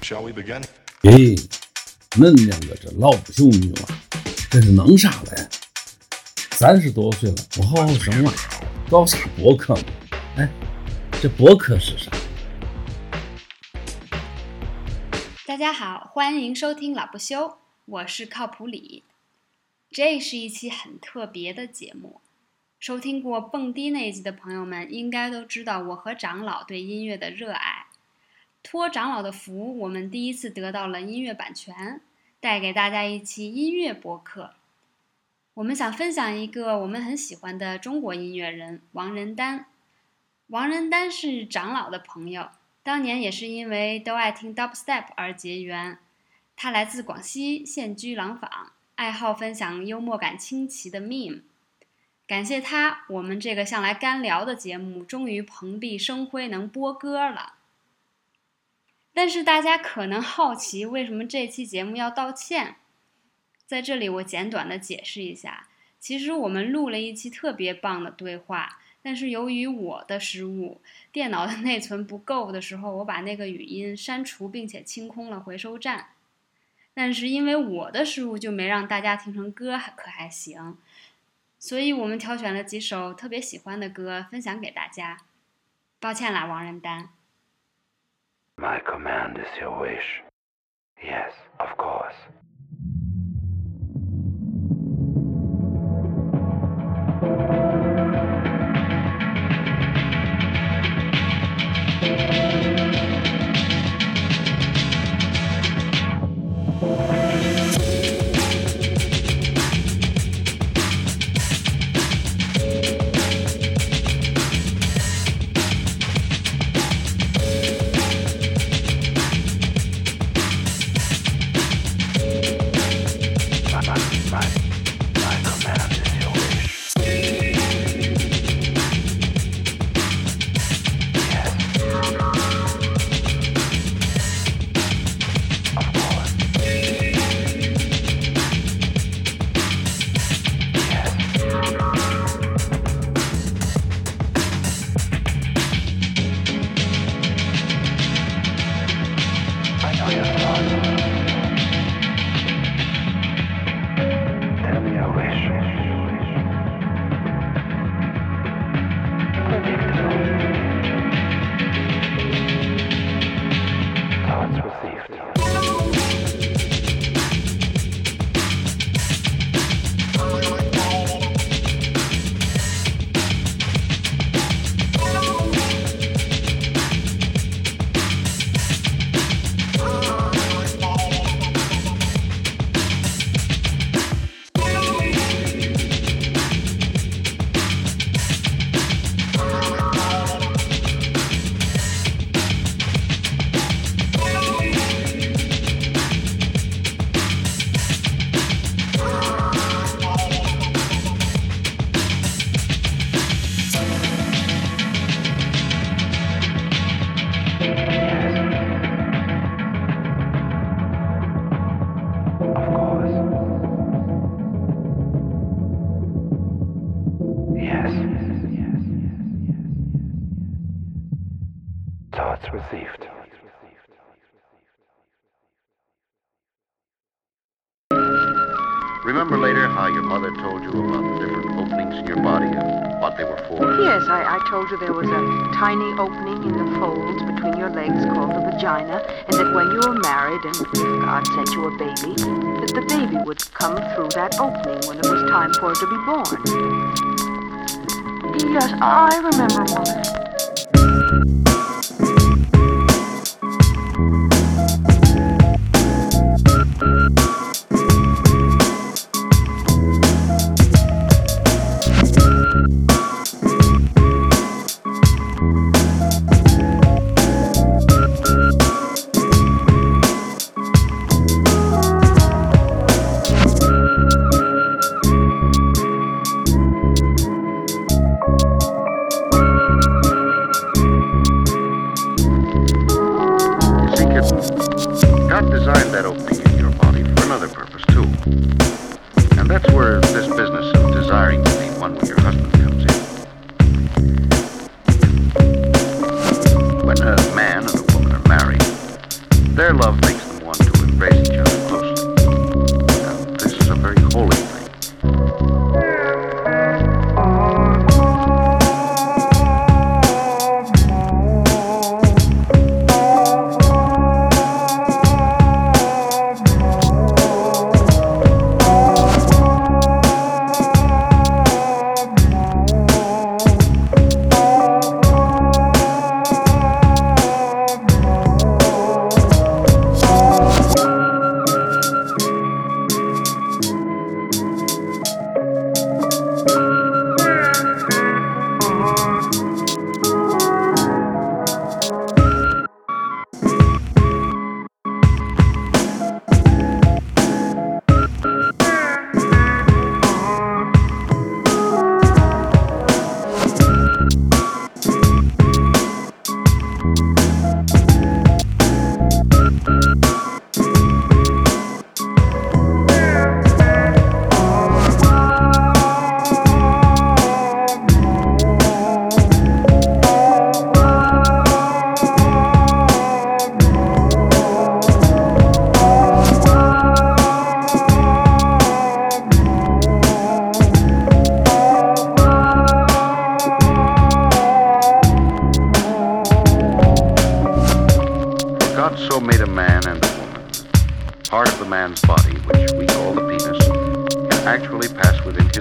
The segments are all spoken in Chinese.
Shall we begin? 咦，恁两个这老不休女娃，这是弄啥嘞？三十多岁了，不好好生娃，搞啥博客嘛？哎，这博客是啥？大家好，欢迎收听老不休，我是靠谱李。这是一期很特别的节目。收听过蹦迪那一集的朋友们，应该都知道我和长老对音乐的热爱。托长老的福，我们第一次得到了音乐版权，带给大家一期音乐播客。我们想分享一个我们很喜欢的中国音乐人王仁丹。王仁丹是长老的朋友，当年也是因为都爱听 Dubstep 而结缘。他来自广西，现居廊坊，爱好分享幽默感清奇的 meme。感谢他，我们这个向来干聊的节目终于蓬荜生辉，能播歌了。但是大家可能好奇，为什么这期节目要道歉？在这里我简短的解释一下，其实我们录了一期特别棒的对话，但是由于我的失误，电脑的内存不够的时候，我把那个语音删除，并且清空了回收站。但是因为我的失误，就没让大家听成歌，可还行。所以我们挑选了几首特别喜欢的歌分享给大家。抱歉啦，王仁丹。My command is your wish. Yes, of course. Thoughts received. Remember later how your mother told you about the different openings in your body and what they were for? Yes, I, I told you there was a tiny opening in the folds between your legs called the vagina, and that when you were married and if God sent you a baby, that the baby would come through that opening when it was time for it to be born. Yes, I remember, Mother.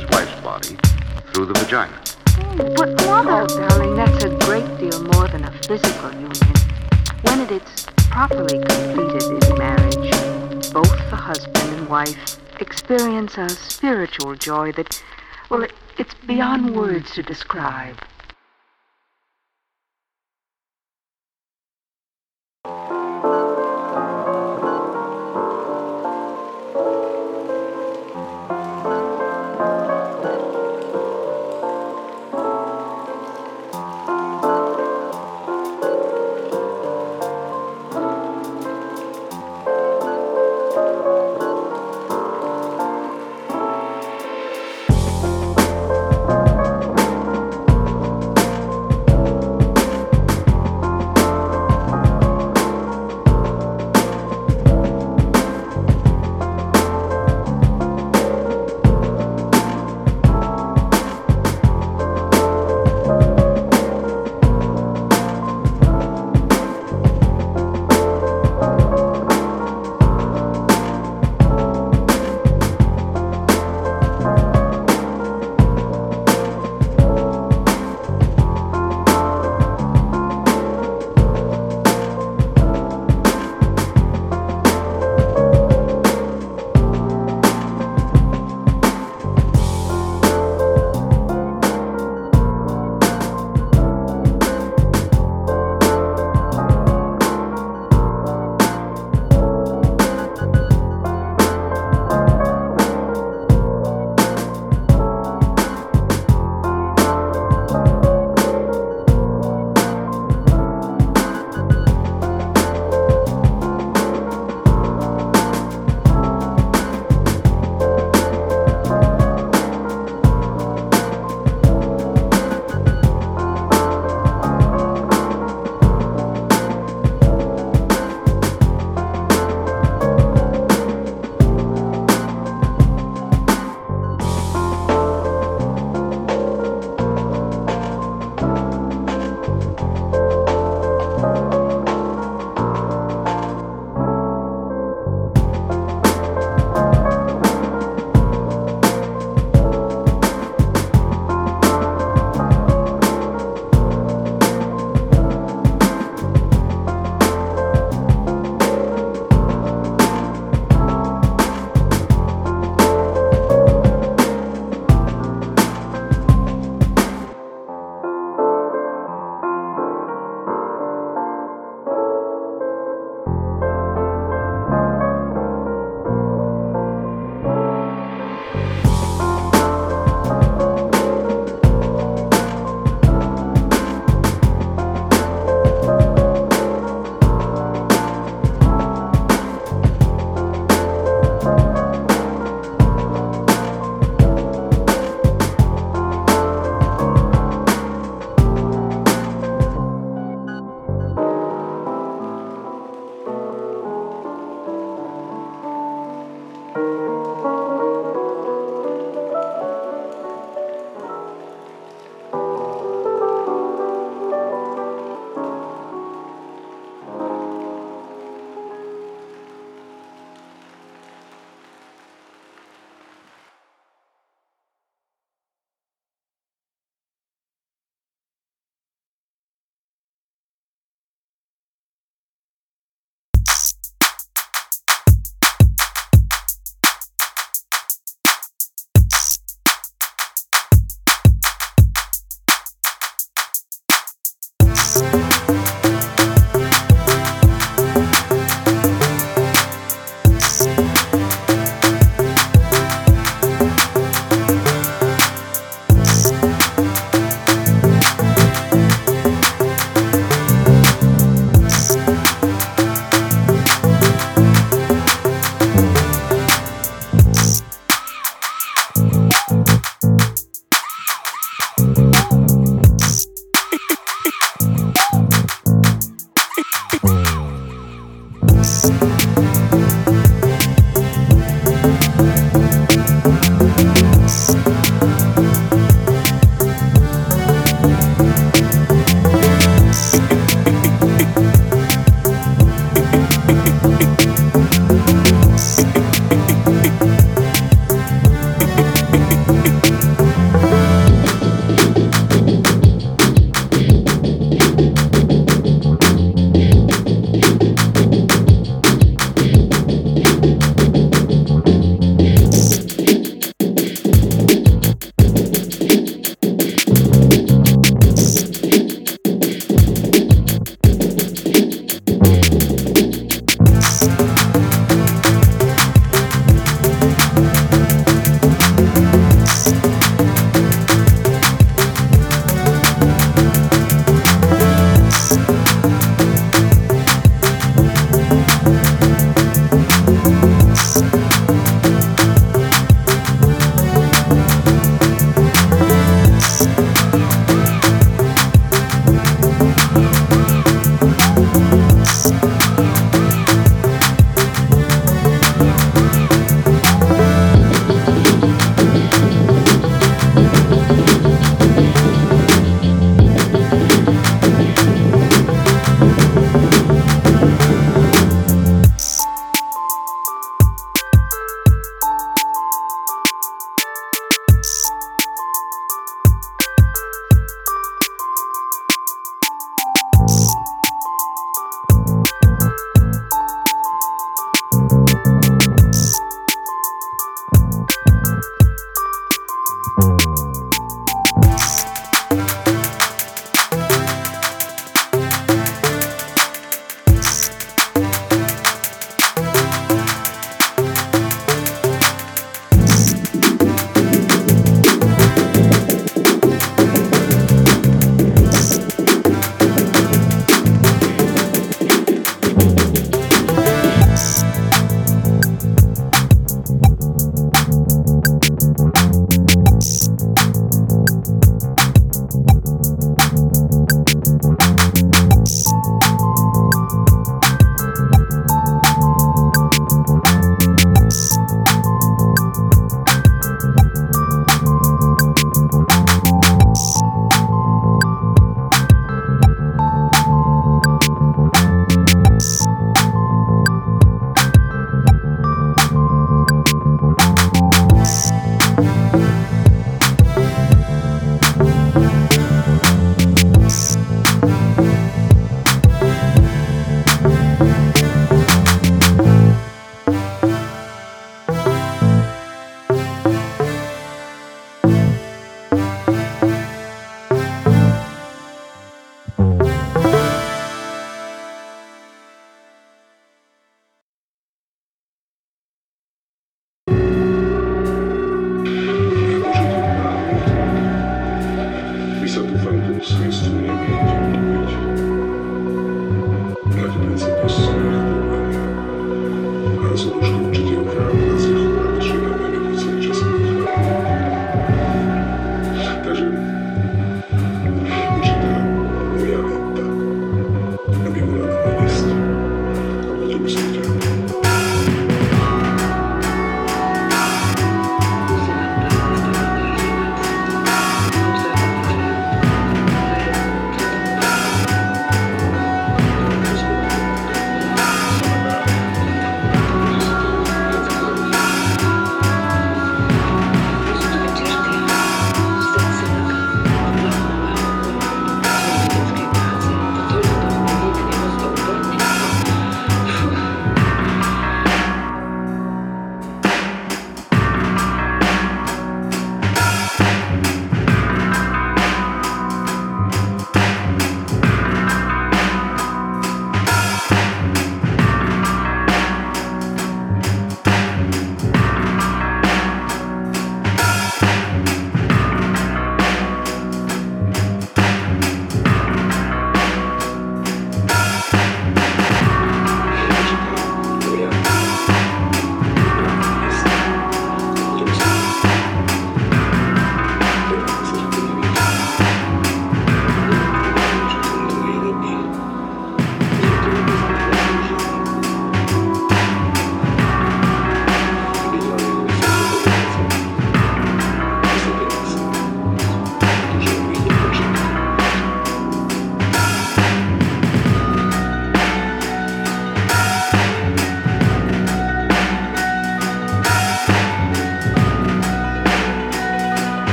His wife's body through the vagina. Mm, but Mother... Oh, darling, that's a great deal more than a physical union. When it is properly completed in marriage, both the husband and wife experience a spiritual joy that, well, it, it's beyond words to describe.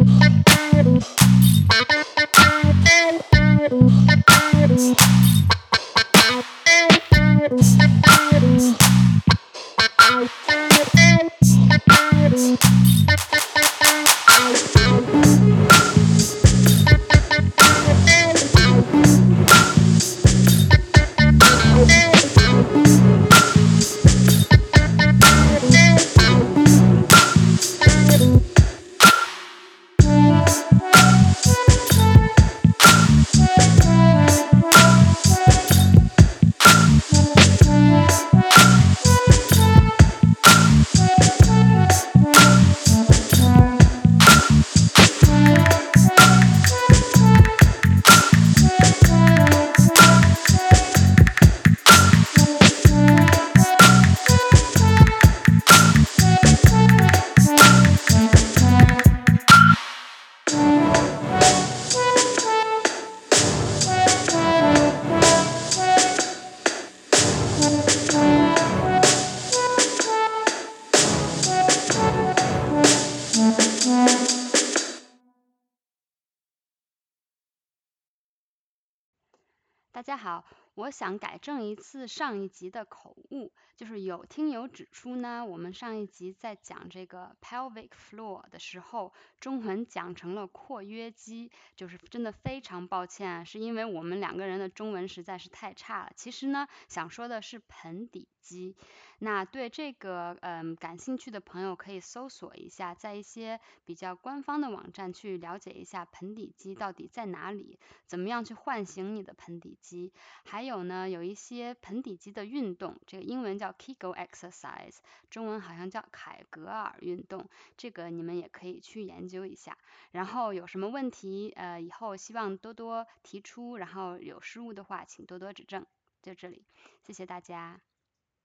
Bye. 好，我想改正一次上一集的口误，就是有听友指出呢，我们上一集在讲这个 pelvic floor 的时候，中文讲成了括约肌，就是真的非常抱歉，是因为我们两个人的中文实在是太差了。其实呢，想说的是盆底肌。那对这个嗯感兴趣的朋友可以搜索一下，在一些比较官方的网站去了解一下盆底肌到底在哪里，怎么样去唤醒你的盆底肌。还有呢，有一些盆底肌的运动，这个英文叫 Kegel exercise，中文好像叫凯格尔运动，这个你们也可以去研究一下。然后有什么问题，呃，以后希望多多提出，然后有失误的话，请多多指正。就这里，谢谢大家。